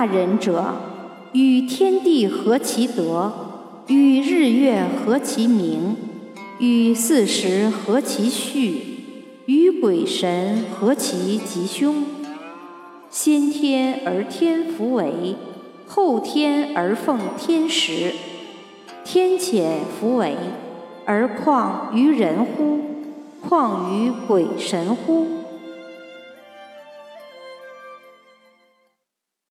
大人者，与天地合其德，与日月合其明，与四时合其序，与鬼神合其吉凶，先天而天弗为，后天而奉天时，天谴弗为，而况于人乎？况于鬼神乎？